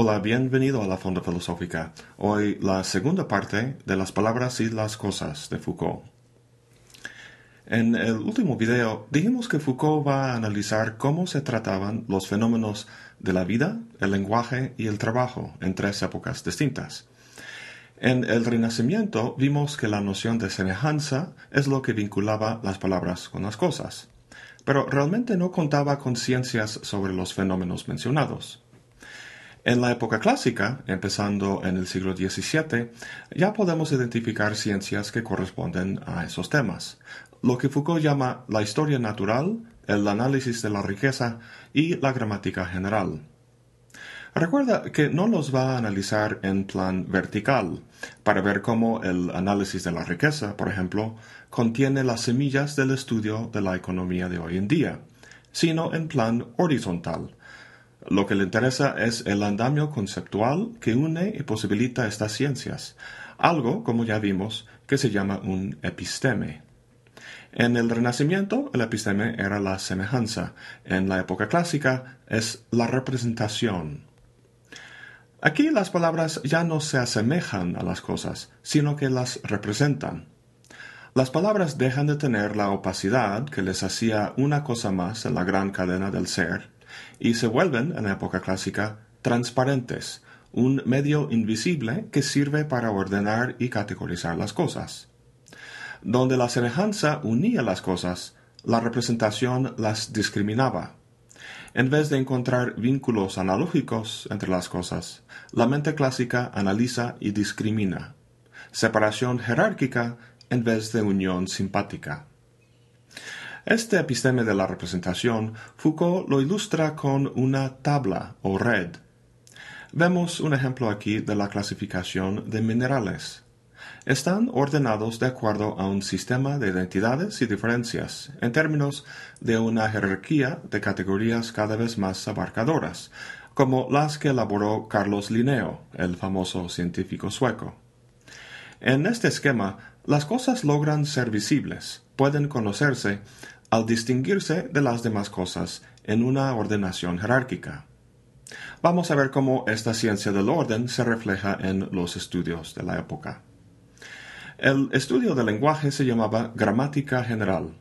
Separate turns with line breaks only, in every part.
Hola, bienvenido a la Fonda Filosófica. Hoy la segunda parte de las palabras y las cosas de Foucault. En el último video dijimos que Foucault va a analizar cómo se trataban los fenómenos de la vida, el lenguaje y el trabajo en tres épocas distintas. En el Renacimiento vimos que la noción de semejanza es lo que vinculaba las palabras con las cosas, pero realmente no contaba con ciencias sobre los fenómenos mencionados. En la época clásica, empezando en el siglo XVII, ya podemos identificar ciencias que corresponden a esos temas, lo que Foucault llama la historia natural, el análisis de la riqueza y la gramática general. Recuerda que no los va a analizar en plan vertical, para ver cómo el análisis de la riqueza, por ejemplo, contiene las semillas del estudio de la economía de hoy en día, sino en plan horizontal, lo que le interesa es el andamio conceptual que une y posibilita estas ciencias, algo, como ya vimos, que se llama un episteme. En el Renacimiento, el episteme era la semejanza. En la época clásica es la representación. Aquí las palabras ya no se asemejan a las cosas, sino que las representan. Las palabras dejan de tener la opacidad que les hacía una cosa más en la gran cadena del ser y se vuelven, en la época clásica, transparentes, un medio invisible que sirve para ordenar y categorizar las cosas. Donde la semejanza unía las cosas, la representación las discriminaba. En vez de encontrar vínculos analógicos entre las cosas, la mente clásica analiza y discrimina. Separación jerárquica en vez de unión simpática. Este episteme de la representación Foucault lo ilustra con una tabla o red. Vemos un ejemplo aquí de la clasificación de minerales. Están ordenados de acuerdo a un sistema de identidades y diferencias, en términos de una jerarquía de categorías cada vez más abarcadoras, como las que elaboró Carlos Linneo, el famoso científico sueco. En este esquema, las cosas logran ser visibles, pueden conocerse al distinguirse de las demás cosas en una ordenación jerárquica. Vamos a ver cómo esta ciencia del orden se refleja en los estudios de la época. El estudio del lenguaje se llamaba gramática general.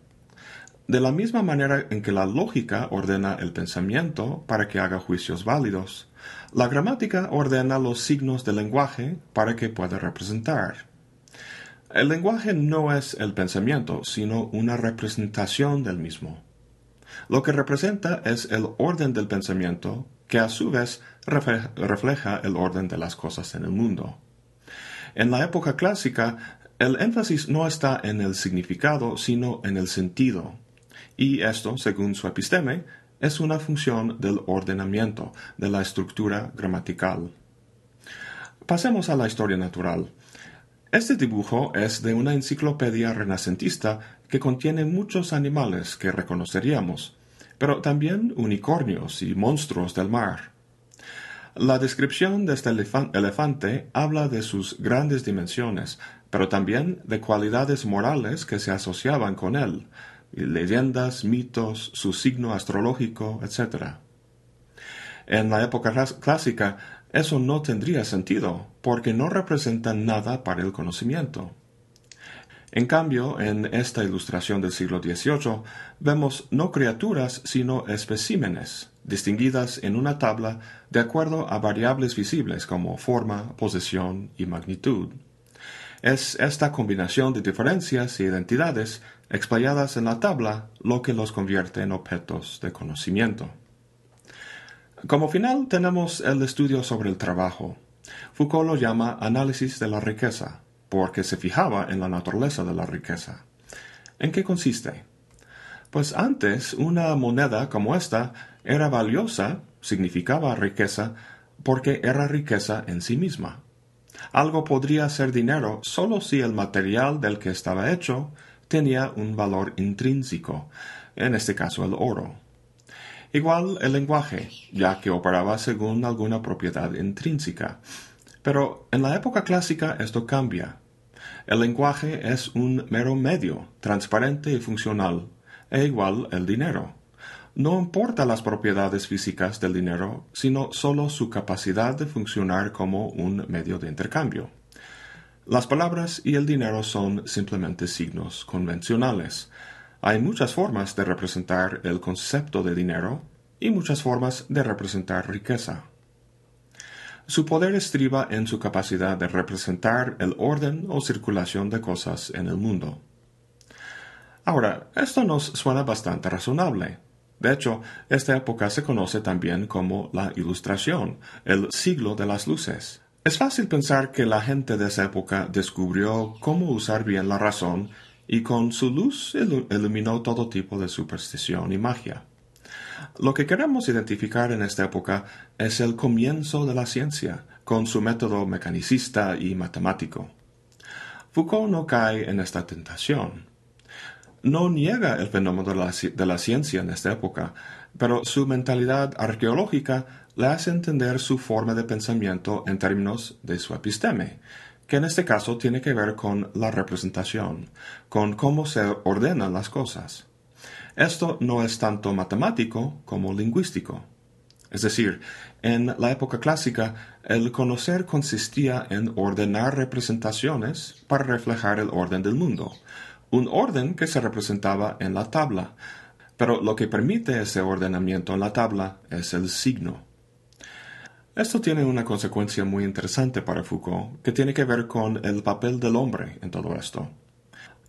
De la misma manera en que la lógica ordena el pensamiento para que haga juicios válidos, la gramática ordena los signos del lenguaje para que pueda representar. El lenguaje no es el pensamiento, sino una representación del mismo. Lo que representa es el orden del pensamiento, que a su vez refleja el orden de las cosas en el mundo. En la época clásica, el énfasis no está en el significado, sino en el sentido. Y esto, según su episteme, es una función del ordenamiento, de la estructura gramatical. Pasemos a la historia natural. Este dibujo es de una enciclopedia renacentista que contiene muchos animales que reconoceríamos, pero también unicornios y monstruos del mar. La descripción de este elefante habla de sus grandes dimensiones, pero también de cualidades morales que se asociaban con él, leyendas, mitos, su signo astrológico, etc. En la época clásica, eso no tendría sentido, porque no representan nada para el conocimiento. En cambio, en esta ilustración del siglo XVIII vemos no criaturas sino especímenes, distinguidas en una tabla de acuerdo a variables visibles como forma, posición y magnitud. Es esta combinación de diferencias e identidades explayadas en la tabla lo que los convierte en objetos de conocimiento. Como final tenemos el estudio sobre el trabajo. Foucault lo llama análisis de la riqueza, porque se fijaba en la naturaleza de la riqueza. ¿En qué consiste? Pues antes una moneda como esta era valiosa, significaba riqueza, porque era riqueza en sí misma. Algo podría ser dinero solo si el material del que estaba hecho tenía un valor intrínseco, en este caso el oro. Igual el lenguaje, ya que operaba según alguna propiedad intrínseca. Pero en la época clásica esto cambia. El lenguaje es un mero medio, transparente y funcional, e igual el dinero. no importa las propiedades físicas del dinero, sino solo su capacidad de funcionar como un medio de intercambio. Las palabras y el dinero son simplemente signos convencionales. Hay muchas formas de representar el concepto de dinero y muchas formas de representar riqueza. Su poder estriba en su capacidad de representar el orden o circulación de cosas en el mundo. Ahora, esto nos suena bastante razonable. De hecho, esta época se conoce también como la Ilustración, el siglo de las luces. Es fácil pensar que la gente de esa época descubrió cómo usar bien la razón y con su luz iluminó todo tipo de superstición y magia. Lo que queremos identificar en esta época es el comienzo de la ciencia, con su método mecanicista y matemático. Foucault no cae en esta tentación. No niega el fenómeno de la, ciencia en esta época, pero su mentalidad arqueológica le hace entender su forma de pensamiento en términos de su episteme, que en este caso tiene que ver con la representación, con cómo se ordenan las cosas. Esto no es tanto matemático como lingüístico. Es decir, en la época clásica, el conocer consistía en ordenar representaciones para reflejar el orden del mundo, un orden que se representaba en la tabla, pero lo que permite ese ordenamiento en la tabla es el signo. Esto tiene una consecuencia muy interesante para Foucault, que tiene que ver con el papel del hombre en todo esto.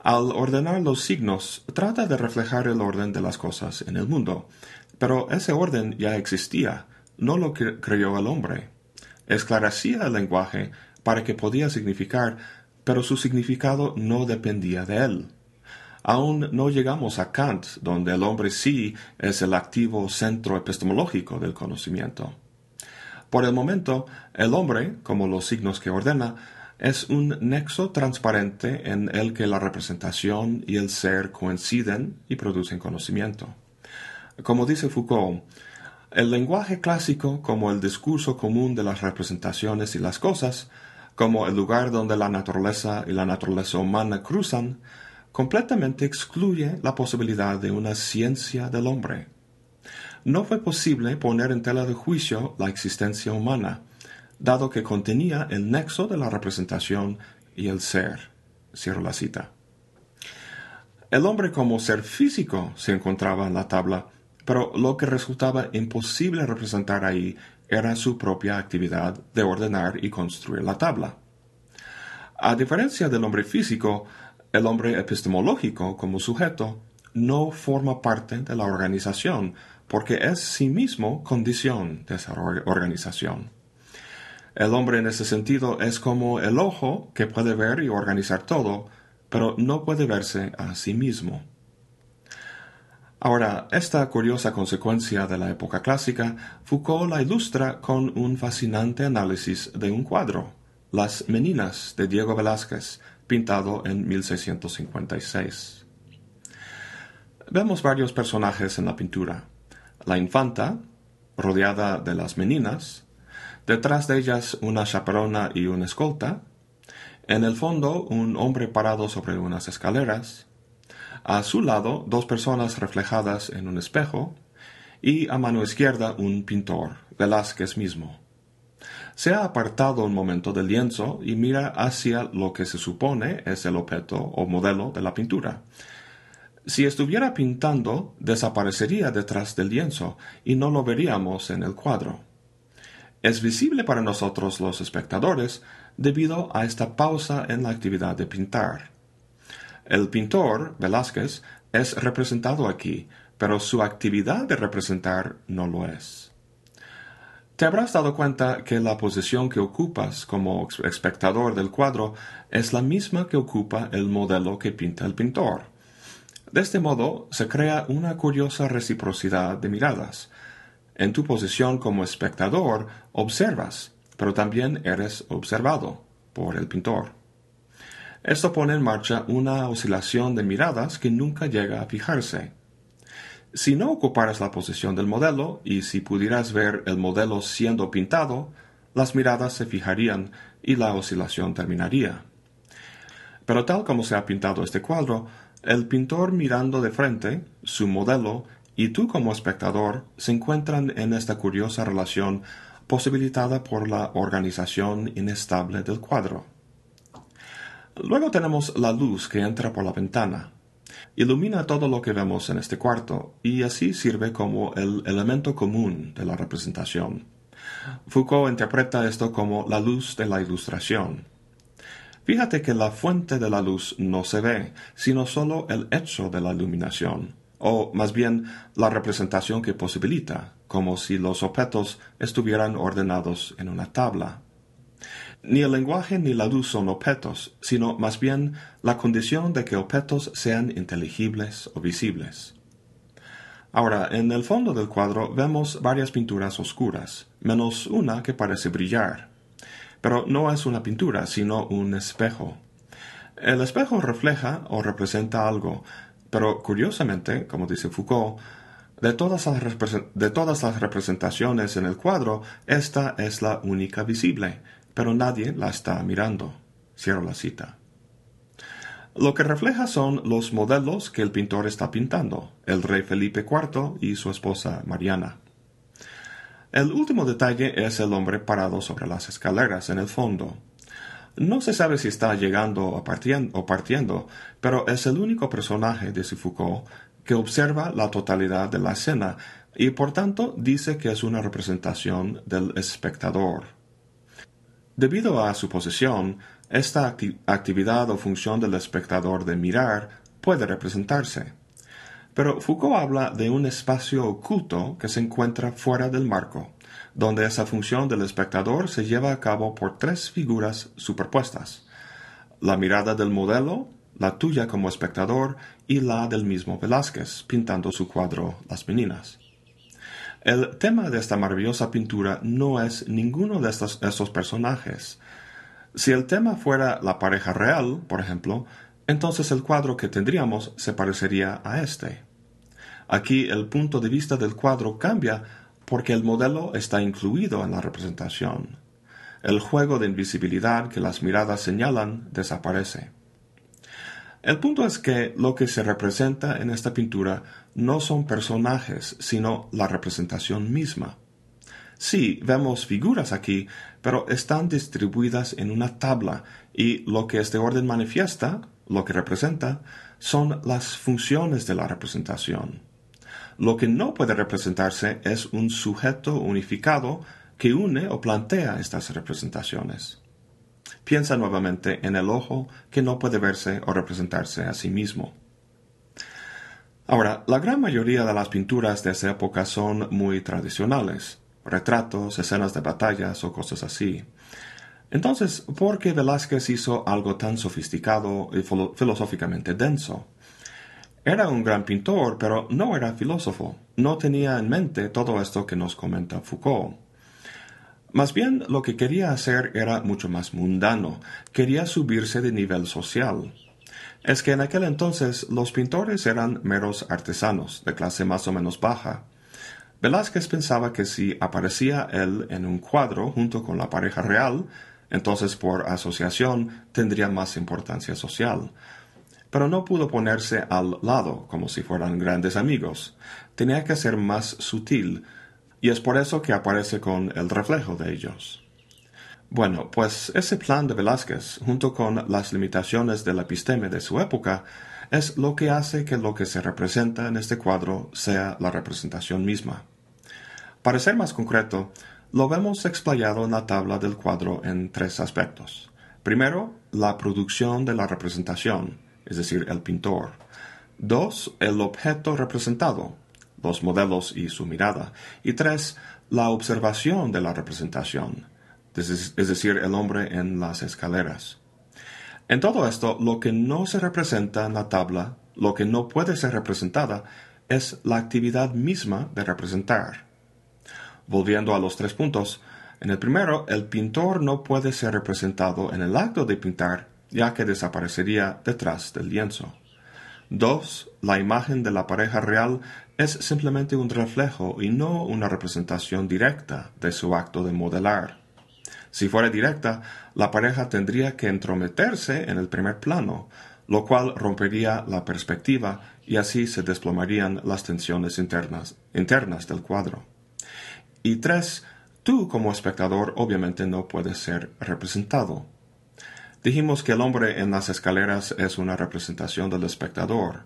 Al ordenar los signos, trata de reflejar el orden de las cosas en el mundo, pero ese orden ya existía, no lo creó el hombre. Esclarecía el lenguaje para que podía significar pero su significado no dependía de él. Aún no llegamos a Kant, donde el hombre sí es el activo centro epistemológico del conocimiento. Por el momento, el hombre, como los signos que ordena, es un nexo transparente en el que la representación y el ser coinciden y producen conocimiento. Como dice Foucault, el lenguaje clásico, como el discurso común de las representaciones y las cosas, como el lugar donde la naturaleza y la naturaleza humana cruzan, completamente excluye la posibilidad de una ciencia del hombre. No fue posible poner en tela de juicio la existencia humana, dado que contenía el nexo de la representación y el ser. Cierro la cita. El hombre como ser físico se encontraba en la tabla, pero lo que resultaba imposible representar ahí era su propia actividad de ordenar y construir la tabla. A diferencia del hombre físico, el hombre epistemológico como sujeto no forma parte de la organización porque es sí mismo condición de esa organización. El hombre en ese sentido es como el ojo que puede ver y organizar todo, pero no puede verse a sí mismo. Ahora, esta curiosa consecuencia de la época clásica, Foucault la ilustra con un fascinante análisis de un cuadro, Las Meninas de Diego Velázquez, pintado en 1656. Vemos varios personajes en la pintura. La infanta, rodeada de las meninas, detrás de ellas una chaperona y una escolta, en el fondo un hombre parado sobre unas escaleras, a su lado, dos personas reflejadas en un espejo y a mano izquierda un pintor, Velázquez mismo. Se ha apartado un momento del lienzo y mira hacia lo que se supone es el objeto o modelo de la pintura. Si estuviera pintando, desaparecería detrás del lienzo y no lo veríamos en el cuadro. Es visible para nosotros los espectadores debido a esta pausa en la actividad de pintar. El pintor, Velázquez, es representado aquí, pero su actividad de representar no lo es. Te habrás dado cuenta que la posición que ocupas como espectador del cuadro es la misma que ocupa el modelo que pinta el pintor. De este modo se crea una curiosa reciprocidad de miradas. En tu posición como espectador observas, pero también eres observado por el pintor. Esto pone en marcha una oscilación de miradas que nunca llega a fijarse. Si no ocuparas la posición del modelo y si pudieras ver el modelo siendo pintado, las miradas se fijarían y la oscilación terminaría. Pero tal como se ha pintado este cuadro, el pintor mirando de frente, su modelo, y tú como espectador se encuentran en esta curiosa relación posibilitada por la organización inestable del cuadro. Luego tenemos la luz que entra por la ventana. Ilumina todo lo que vemos en este cuarto y así sirve como el elemento común de la representación. Foucault interpreta esto como la luz de la ilustración. Fíjate que la fuente de la luz no se ve, sino solo el hecho de la iluminación, o más bien la representación que posibilita, como si los objetos estuvieran ordenados en una tabla. Ni el lenguaje ni la luz son objetos, sino más bien la condición de que objetos sean inteligibles o visibles. Ahora, en el fondo del cuadro vemos varias pinturas oscuras, menos una que parece brillar. Pero no es una pintura, sino un espejo. El espejo refleja o representa algo, pero curiosamente, como dice Foucault, de todas, las representaciones en el cuadro, esta es la única visible, pero nadie la está mirando. Cierro la cita. Lo que refleja son los modelos que el pintor está pintando, el rey Felipe IV y su esposa Mariana. El último detalle es el hombre parado sobre las escaleras en el fondo. No se sabe si está llegando o partiendo, pero es el único personaje de Foucault que observa la totalidad de la escena y por tanto dice que es una representación del espectador. Debido a su posición, esta actividad o función del espectador de mirar puede representarse. Pero Foucault habla de un espacio oculto que se encuentra fuera del marco, donde esa función del espectador se lleva a cabo por tres figuras superpuestas. La mirada del modelo, la tuya como espectador y la del mismo Velázquez pintando su cuadro Las Meninas. El tema de esta maravillosa pintura no es ninguno de estos, personajes. Si el tema fuera la pareja real, por ejemplo, entonces el cuadro que tendríamos se parecería a este. Aquí el punto de vista del cuadro cambia porque el modelo está incluido en la representación. El juego de invisibilidad que las miradas señalan desaparece. El punto es que lo que se representa en esta pintura no son personajes, sino la representación misma. Sí, vemos figuras aquí, pero están distribuidas en una tabla y lo que este orden manifiesta, lo que representa, son las funciones de la representación. Lo que no puede representarse es un sujeto unificado que une o plantea estas representaciones. Piensa nuevamente en el ojo que no puede verse o representarse a sí mismo. Ahora, la gran mayoría de las pinturas de esa época son muy tradicionales, retratos, escenas de batallas o cosas así. Entonces, ¿por qué Velázquez hizo algo tan sofisticado y filosóficamente denso? Era un gran pintor, pero no era filósofo. No tenía en mente todo esto que nos comenta Foucault. Más bien lo que quería hacer era mucho más mundano, quería subirse de nivel social. Es que en aquel entonces los pintores eran meros artesanos, de clase más o menos baja. Velázquez pensaba que si aparecía él en un cuadro junto con la pareja real, entonces por asociación tendría más importancia social. Pero no pudo ponerse al lado como si fueran grandes amigos. Tenía que ser más sutil, y es por eso que aparece con el reflejo de ellos. Bueno, pues ese plan de Velázquez, junto con las limitaciones de la episteme de su época, es lo que hace que lo que se representa en este cuadro sea la representación misma. Para ser más concreto, lo vemos explayado en la tabla del cuadro en tres aspectos. Primero, la producción de la representación, es decir, el pintor. Dos, el objeto representado, los modelos y su mirada. Y tres, la observación de la representación, es decir, el hombre en las escaleras. En todo esto, lo que no se representa en la tabla, lo que no puede ser representada, es la actividad misma de representar. Volviendo a los tres puntos, en el primero, el pintor no puede ser representado en el acto de pintar, ya que desaparecería detrás del lienzo. Dos, la imagen de la pareja real es simplemente un reflejo y no una representación directa de su acto de modelar. Si fuera directa, la pareja tendría que entrometerse en el primer plano, lo cual rompería la perspectiva y así se desplomarían las tensiones internas, internas del cuadro. Y tres, tú como espectador obviamente no puedes ser representado. Dijimos que el hombre en las escaleras es una representación del espectador.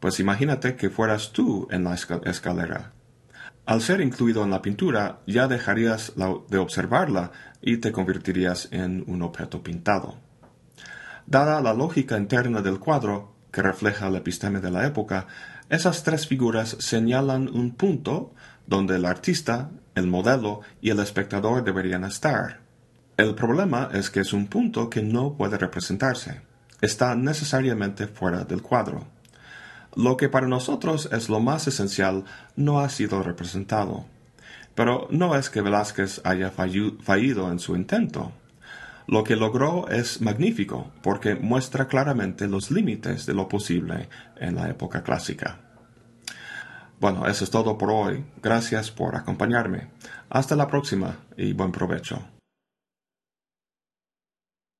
Pues imagínate que fueras tú en la escalera. Al ser incluido en la pintura, ya dejarías de observarla y te convertirías en un objeto pintado. Dada la lógica interna del cuadro, que refleja la episteme de la época, esas tres figuras señalan un punto donde el artista, el modelo y el espectador deberían estar. El problema es que es un punto que no puede representarse. Está necesariamente fuera del cuadro. Lo que para nosotros es lo más esencial no ha sido representado. Pero no es que Velázquez haya fallido en su intento. Lo que logró es magnífico porque muestra claramente los límites de lo posible en la época clásica. Bueno, eso es todo por hoy. Gracias por acompañarme. Hasta la próxima y buen provecho.